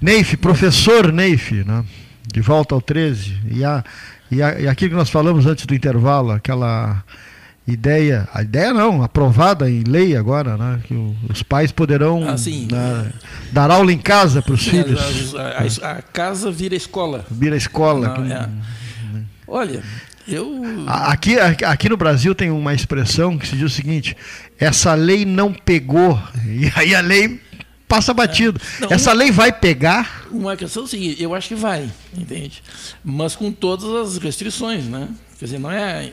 Neif, professor Neif, né? de volta ao 13. E, a, e, a, e aquilo que nós falamos antes do intervalo, aquela ideia, a ideia não, aprovada em lei agora, né? que os pais poderão Ah, né, dar aula em casa para os filhos. a, a- a casa vira escola. Vira escola. Não, que- é. Olha, eu. Aqui, aqui no Brasil tem uma expressão que se diz o seguinte: essa lei não pegou. E aí a lei passa batido. Não, essa lei vai pegar? Uma questão é o seguinte, eu acho que vai, entende? Mas com todas as restrições, né? Quer dizer, não é,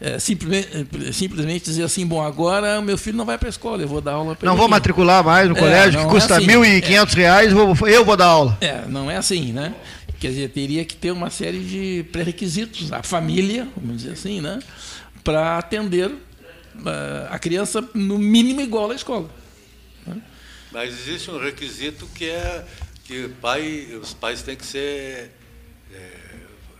é, simplesmente, é, simplesmente dizer assim, bom, agora meu filho não vai para a escola, eu vou dar aula para Não ele. vou matricular mais no É, colégio que não é custa assim. 1.500 reais, vou- eu vou dar aula. É, não é assim, né? Quer dizer, teria que ter uma série de pré-requisitos, a família, vamos dizer assim, né? Para atender ah, a criança no mínimo igual à escola. Mas existe um requisito que é que pai, os pais têm que ser é,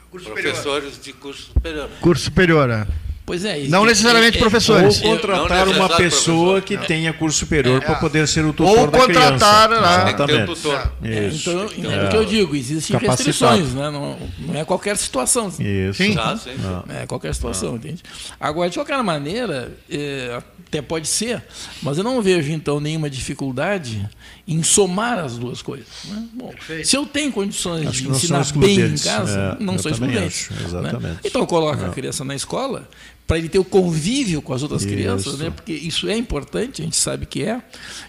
professores de curso superior. Curso superior, é. Pois é. Não necessariamente é- Ou professores. Não contratar uma pessoa professor. que tenha curso superior para poder ser o tutor Ou da contratar, criança. né? Tem que ter um Exatamente. tutor. É, Isso. então, então, é o que eu digo, existem Capacitado. restrições, né? não, não é qualquer situação. Isso. Sim. Já, sim. É qualquer situação, entende? Agora, de qualquer maneira, é, até pode ser, mas eu não vejo, então, nenhuma dificuldade em somar as duas coisas. né? Bom, se eu tenho condições Acho de não ensinar bem em casa, É, não eu sou excludente. acho, né? exatamente. Então, eu coloco a criança na escola para ele ter o convívio com as outras Isso. crianças, né? porque isso é importante, a gente sabe que é,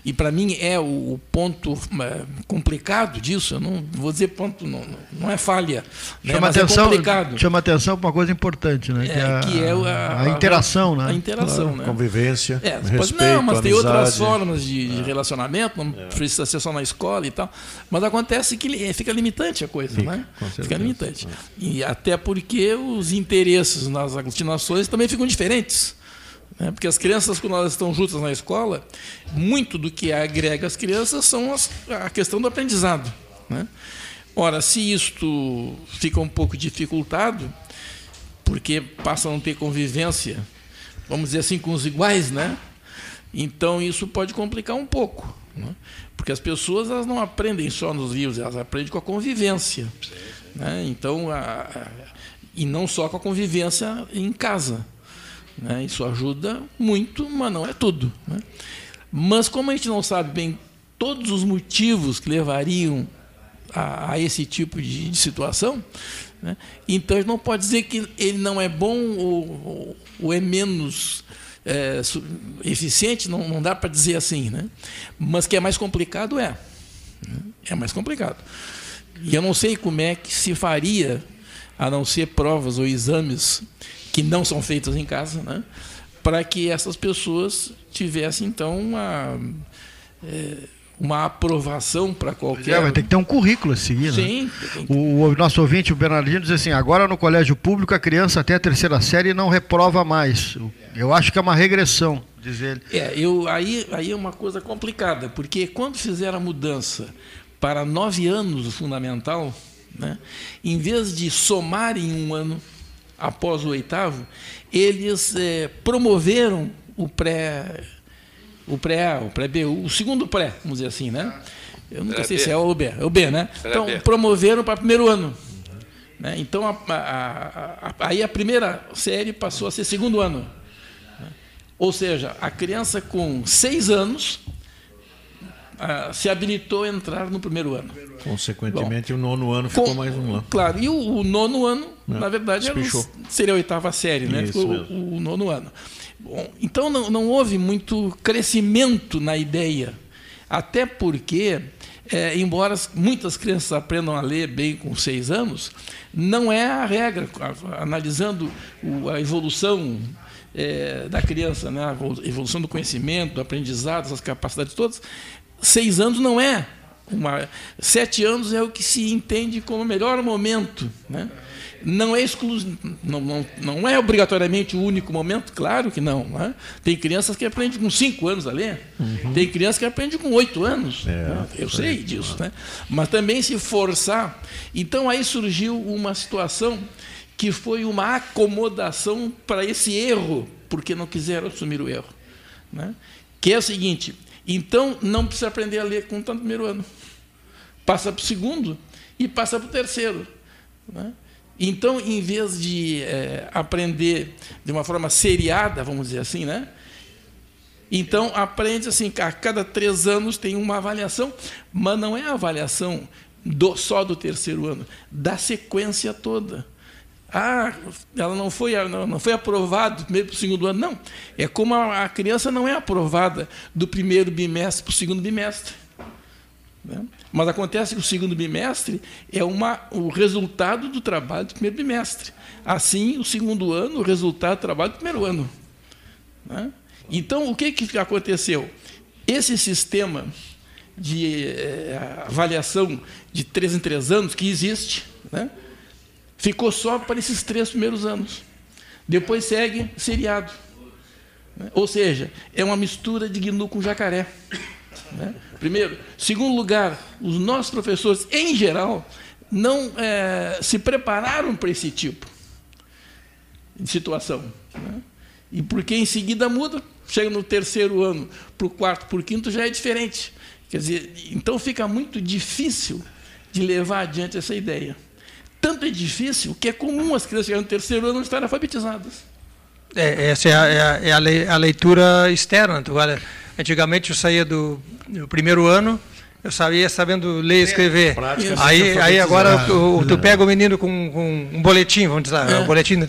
e para mim é o, o ponto é, complicado disso, eu não vou dizer ponto, não, não é falha, né? Chama mas atenção, é complicado. chama atenção para uma coisa importante, né? É, que é a, a interação, a né? interação, né? Convivência, É, você pode, respeito, não, mas tem outras amizade. formas de, É. de relacionamento, não precisa ser só na escola e tal. Mas acontece que fica limitante a coisa, Fica, né? Fica limitante. E até porque os interesses nas aglutinações também ficam diferentes. né? Porque as crianças, quando elas estão juntas na escola, muito do que agrega as crianças são as- a questão do aprendizado. Né? Ora, se isto fica um pouco dificultado, porque passam a não ter convivência, vamos dizer assim, com os iguais, né? Então isso pode complicar um pouco, né? porque as pessoas elas não aprendem só nos livros, elas aprendem com a convivência, né? Então a, a- e não só com a convivência em casa, né? Isso ajuda muito, mas não é tudo, né? Mas como a gente não sabe bem todos os motivos que levariam a, a esse tipo de, de situação, né? então a gente não pode dizer que ele não é bom ou, ou- ou é menos é, eficiente, não, não dá para dizer assim, né? mas que é mais complicado é. né? É mais complicado. E eu não sei como é que se faria, a não ser provas ou exames que não são feitos em casa, né? para que essas pessoas tivessem, então, uma, é, uma aprovação para qualquer. É, vai ter que ter um currículo a seguir, né? Sim, tem que- O, o nosso ouvinte, o Bernardino, diz assim: agora no colégio público a criança até a terceira série não reprova mais. Eu acho que é uma regressão, diz ele. É, eu, aí, aí é uma coisa complicada, porque quando fizeram a mudança para nove anos o fundamental, né, em vez de somar em um ano após o oitavo, eles eh, promoveram o pré o pré o pré B, o segundo pré, vamos dizer assim, né? Eu nunca Pré sei B. se é o B, é o B, né? Pré Então B. promoveram para primeiro ano. Né? Então a- a- a- aí a primeira série passou a ser segundo ano. Ou seja, a criança com seis anos ah, se habilitou a entrar no primeiro ano. Consequentemente, o nono ano ficou Com- mais um ano. Claro, e o, o nono ano, na verdade, seria a oitava série, né? Isso Ficou o, o nono ano. Bom, então não, não houve muito crescimento na ideia, até porque, eh, embora as- muitas crianças aprendam a ler bem com seis anos, não é a regra. Analisando a evolução eh, da criança, né? a evolu- evolução do conhecimento, do aprendizado, essas capacidades todas, seis anos não é uma, sete anos é o que se entende como o melhor momento. Né? Não, é exclu, não, não, não é obrigatoriamente o único momento, claro que não. Né? Tem crianças que aprendem com cinco anos a ler, tem crianças que aprendem com oito anos. né? Eu sei disso. Né? Mas também se forçar. Então aí surgiu uma situação que foi uma acomodação para esse erro, porque não quiseram assumir o erro. Né? Que é o seguinte: então não precisa aprender a ler com tanto primeiro ano passa para o segundo e passa para o terceiro. Né? Então, em vez de é, aprender de uma forma seriada, vamos dizer assim, né? Então, aprende assim, a cada três anos tem uma avaliação, mas não é a avaliação do, só do terceiro ano, da sequência toda. Ah, ela não foi, não foi aprovada do primeiro para o segundo ano. Não. É como a, a criança não é aprovada do primeiro bimestre para o segundo bimestre. Né? Mas acontece que o segundo bimestre é uma, o resultado do trabalho do primeiro bimestre. Assim, o segundo ano, o resultado do trabalho do primeiro ano. Né? Então, o que, que aconteceu? Esse sistema de é, avaliação de três em três anos, que existe, né? Ficou só para esses três primeiros anos. Depois segue seriado. Né? Ou seja, é uma mistura de gnu com jacaré. Né? Primeiro. Segundo lugar, os nossos professores, em geral, não é, se prepararam para esse tipo de situação. Né? E porque em seguida muda, chega no terceiro ano, para o quarto, para o quinto, já é diferente. Quer dizer, então fica muito difícil de levar adiante essa ideia. Tanto é difícil que é comum as crianças chegarem no terceiro ano estarem alfabetizadas. É, essa é a, é a, é leitura externa. Antigamente eu saía do, do primeiro ano, eu sabia sabendo ler e escrever. Aí, aí agora tu, tu pega o menino com, com um boletim, vamos dizer, é. um boletim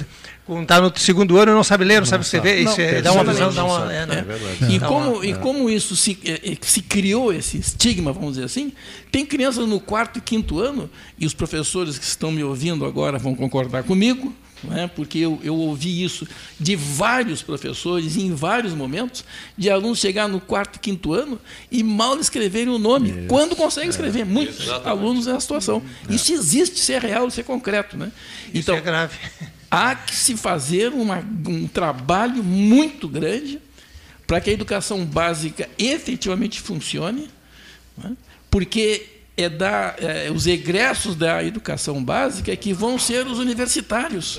está no segundo ano e não sabe ler, não, não sabe escrever, não, isso é, dá uma visão, dá uma, é, né? é E, como, e como isso se, é, é, se criou, esse estigma, vamos dizer assim, tem crianças no quarto e quinto ano, e os professores que estão me ouvindo agora vão concordar comigo, é? porque eu, eu ouvi isso de vários professores, em vários momentos, de alunos chegar no quarto, quinto ano e mal escreverem o nome, isso. quando conseguem escrever. É. Muitos Exatamente. alunos é a situação. É. Isso existe, isso é real, isso é concreto. Né? Então, isso é grave. Há que se fazer uma, um trabalho muito grande para que a educação básica efetivamente funcione, né? porque é dar é, os egressos da educação básica que vão ser os universitários.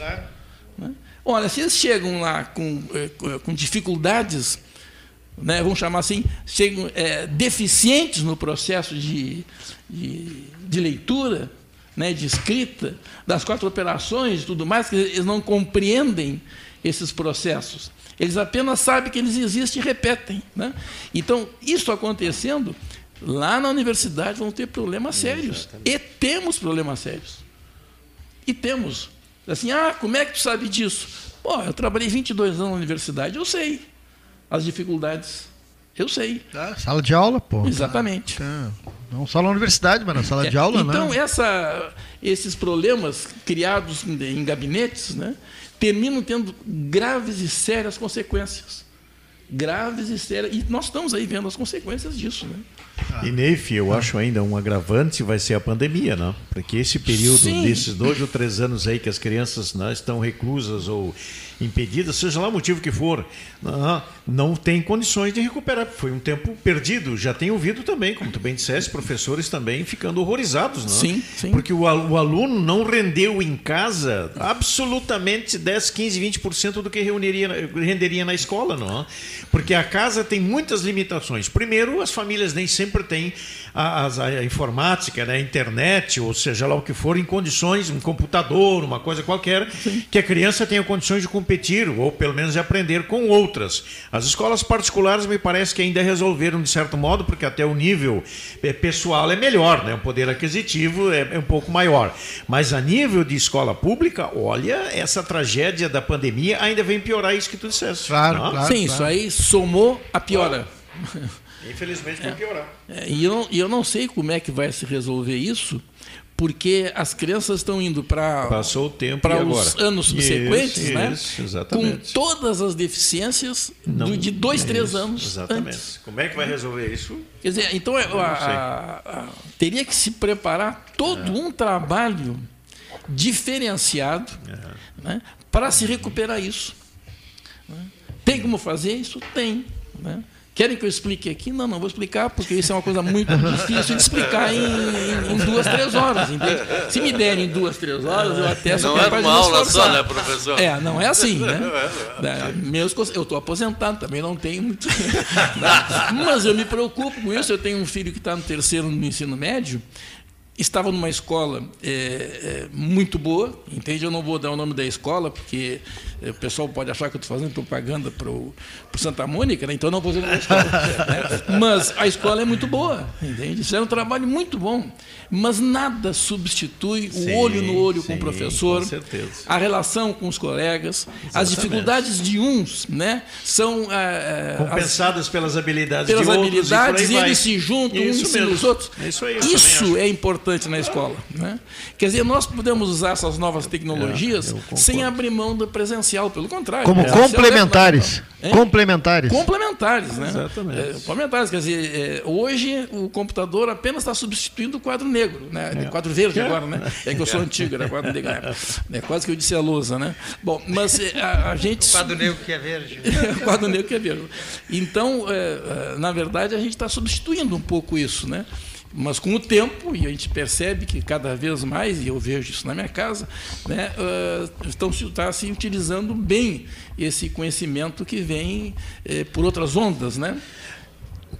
Né? Olha, se eles chegam lá com, é, com dificuldades, né, vamos chamar assim, chegam é, deficientes no processo de, de, de leitura, né, de escrita, das quatro operações e tudo mais, que eles não compreendem esses processos. Eles apenas sabem que eles existem e repetem. Né? Então, isso acontecendo, Lá na universidade vão ter problemas sérios. Exatamente. E temos problemas sérios. E temos. Assim, ah, como é que tu sabe disso? Pô, eu trabalhei 22 anos na universidade, eu sei as dificuldades. Eu sei. Ah, sala de aula, pô. Exatamente. Tá. Não só na universidade, mas na sala é, de aula, então, né? Então, esses problemas criados em gabinetes né, terminam tendo graves e sérias consequências. Graves e sérias. E nós estamos aí vendo as consequências disso. Né? Ah. E Neif, eu ah. acho ainda um agravante vai ser a pandemia, né? Porque esse período Sim. desses dois ou três anos aí que as crianças né, estão reclusas ou impedidas, seja lá o motivo que for, não, não tem condições de recuperar. Foi um tempo perdido. Já tenho ouvido também, como tu bem disseste, professores também ficando horrorizados, não? Sim, sim. Porque o, o aluno não rendeu em casa absolutamente 10, 15, 20% do que reuniria, renderia na escola, não? Porque a casa tem muitas limitações. Primeiro, as famílias nem sempre têm a, a, a informática, né, a internet, ou seja lá o que for, em condições, um computador, uma coisa qualquer, sim. que a criança tenha condições de competir ou pelo menos de aprender com outras. As escolas particulares me parece que ainda resolveram de certo modo, porque até o nível é, pessoal é melhor, né? o poder aquisitivo é, é um pouco maior. Mas a nível de escola pública, olha, essa tragédia da pandemia ainda vem piorar isso que tu disseste. Claro, claro Sim, claro. isso aí somou a piora. Infelizmente vai piorar. É, e eu, eu não sei como é que vai se resolver isso, porque as crianças estão indo para passou o tempo para os anos subsequentes, isso, né? Isso, exatamente. Com todas as deficiências Não, do, de dois, é três isso, anos. Exatamente. Antes. Como é que vai resolver isso? Quer dizer, então a, a, a, teria que se preparar todo é. um trabalho diferenciado é. né, para se recuperar isso. Né? Tem como fazer isso? Tem. Né? Querem que eu explique aqui? Não, não vou explicar, porque isso é uma coisa muito difícil de explicar em, em, em duas, três horas. Entende? Se me derem duas, três horas, eu até sou não é uma aula só, né, professor? É, não é assim, né? É, meus, eu estou aposentado, também não tenho muito. Mas eu me preocupo com isso. Eu tenho um filho que está no terceiro no ensino médio, estava numa escola é, é, muito boa, entende? Eu não vou dar o nome da escola, porque é, o pessoal pode achar que eu estou fazendo propaganda para o Santa Mônica, né? então não vou dizer a escola. Né? Mas a escola é muito boa, entende? Isso é um trabalho muito bom. Mas nada substitui sim, o olho no olho sim, com o professor, com a relação com os colegas, Exatamente. as dificuldades de uns né? são é, compensadas as, pelas habilidades pelas de habilidades e, e eles se juntam uns ensina os outros. É isso aí, isso é importante na escola. Né? Quer dizer, nós podemos usar essas novas tecnologias é, sem abrir mão do presencial, pelo contrário. Como complementares. É? Complementares. Complementares, né? Exatamente. É, complementares, quer dizer, é, hoje o computador apenas está substituindo o quadro negro, né? É. Quadro verde agora, né? É que eu sou antigo, era quadro negro. É, quase que eu disse a lousa, né? Bom, mas a, a gente. O quadro negro que é verde. o quadro negro que é verde. Então, na verdade, a gente está substituindo um pouco isso, né? Mas com o tempo, e a gente percebe que cada vez mais, e eu vejo isso na minha casa, né, uh, estão se, está se utilizando bem esse conhecimento que vem eh, por outras ondas. Né?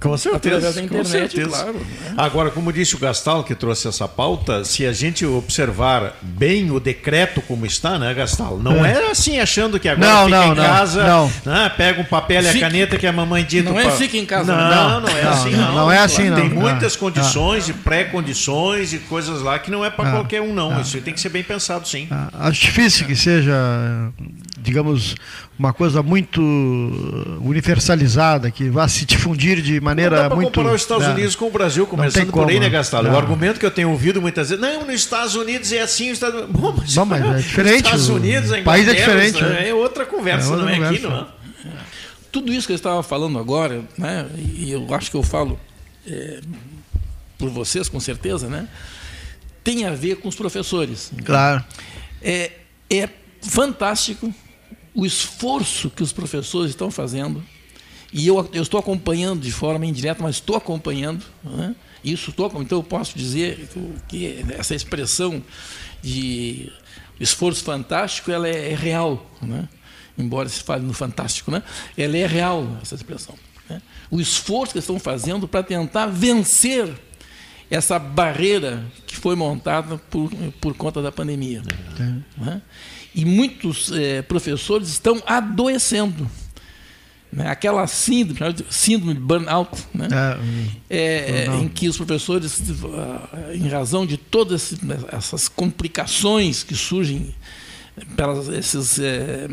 Com certeza. Internet, com certeza. claro. Né? Agora, como disse o Gastal, que trouxe essa pauta, se a gente observar bem o decreto como está, né, Gastal? Não é, é assim achando que agora não, fica não, em casa, não. Né, pega um papel e a caneta que a mamãe dita. Não é fica em casa. Não, não, não é assim não. Não é assim não. Tem muitas condições e pré-condições e coisas lá que não é para ah, qualquer um não. Ah, Isso tem que ser bem pensado sim. Ah, acho difícil que seja digamos, uma coisa muito universalizada, que vá se difundir de maneira não muito. comparar os Estados né? Unidos com o Brasil, começando por aí, né, Gastalo? O argumento que eu tenho ouvido muitas vezes, não, nos Estados Unidos é assim, os Estados Bom, mas, Bom, mas é diferente. Estados Unidos, o país é diferente. É, é outra conversa, é outra não é conversa. aqui, não é? Tudo isso que eu estava falando agora, né, e eu acho que eu falo é, por vocês, com certeza, né, tem a ver com os professores. Claro. É, é fantástico o esforço que os professores estão fazendo, e eu, eu estou acompanhando de forma indireta, mas estou acompanhando, né? isso estou, então eu posso dizer que, essa expressão de esforço fantástico ela é, é real, né? embora se fale no fantástico, né? ela é real, essa expressão. Né? O esforço que estão fazendo para tentar vencer essa barreira que foi montada por, por conta da pandemia. Né? E muitos é, professores estão adoecendo. Né? Aquela síndrome, síndrome de burnout, né? É, é, em que os professores, ah, em razão de todas essas complicações que surgem pelos esses é,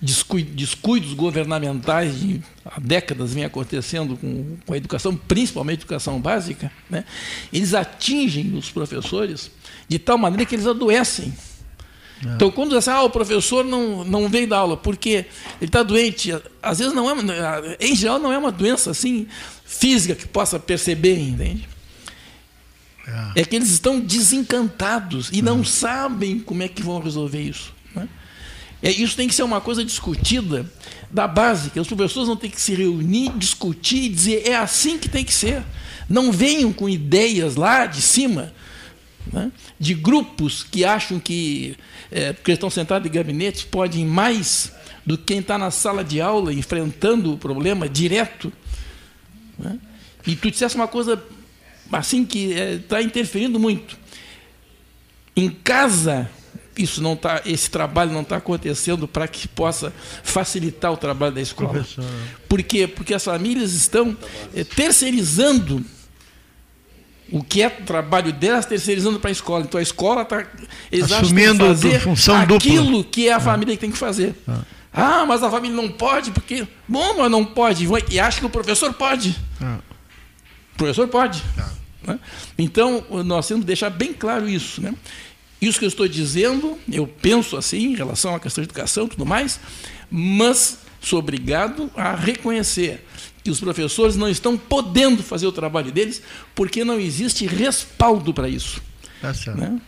descuidos, descuidos, governamentais de há décadas vem acontecendo com, com a educação, principalmente a educação básica, né? eles atingem os professores de tal maneira que eles adoecem. É. Então, quando assim, ah, o professor não, não veio dar aula porque ele está doente, às vezes não é, em geral não é uma doença assim física que possa perceber, entende? É, é que eles estão desencantados e não é. sabem como é que vão resolver isso. Né? É, isso tem que ser uma coisa discutida da base, que os professores não têm que se reunir, discutir e dizer é assim que tem que ser. Não venham com ideias lá de cima, né? de grupos que acham que é, porque estão sentados em gabinetes, podem mais do que quem está na sala de aula enfrentando o problema direto. Né? E tu dissesse uma coisa assim que está é, interferindo muito. Em casa, isso não tá, esse trabalho não está acontecendo para que possa facilitar o trabalho da escola. Por quê? Porque as famílias estão é, terceirizando o que é trabalho delas terceirizando para a escola. Então a escola está assumindo fazer função aquilo dupla. que é a família que tem que fazer. Ah. ah. mas a família não pode, porque. Bom, mas não pode. E acha que o professor pode. Ah. O professor pode. Ah. Né? Então, nós temos que deixar bem claro isso. Né? Isso que eu estou dizendo, eu penso assim, em relação à questão de educação e tudo mais, mas sou obrigado a reconhecer que os professores não estão podendo fazer o trabalho deles porque não existe respaldo para isso. Tá certo. Né?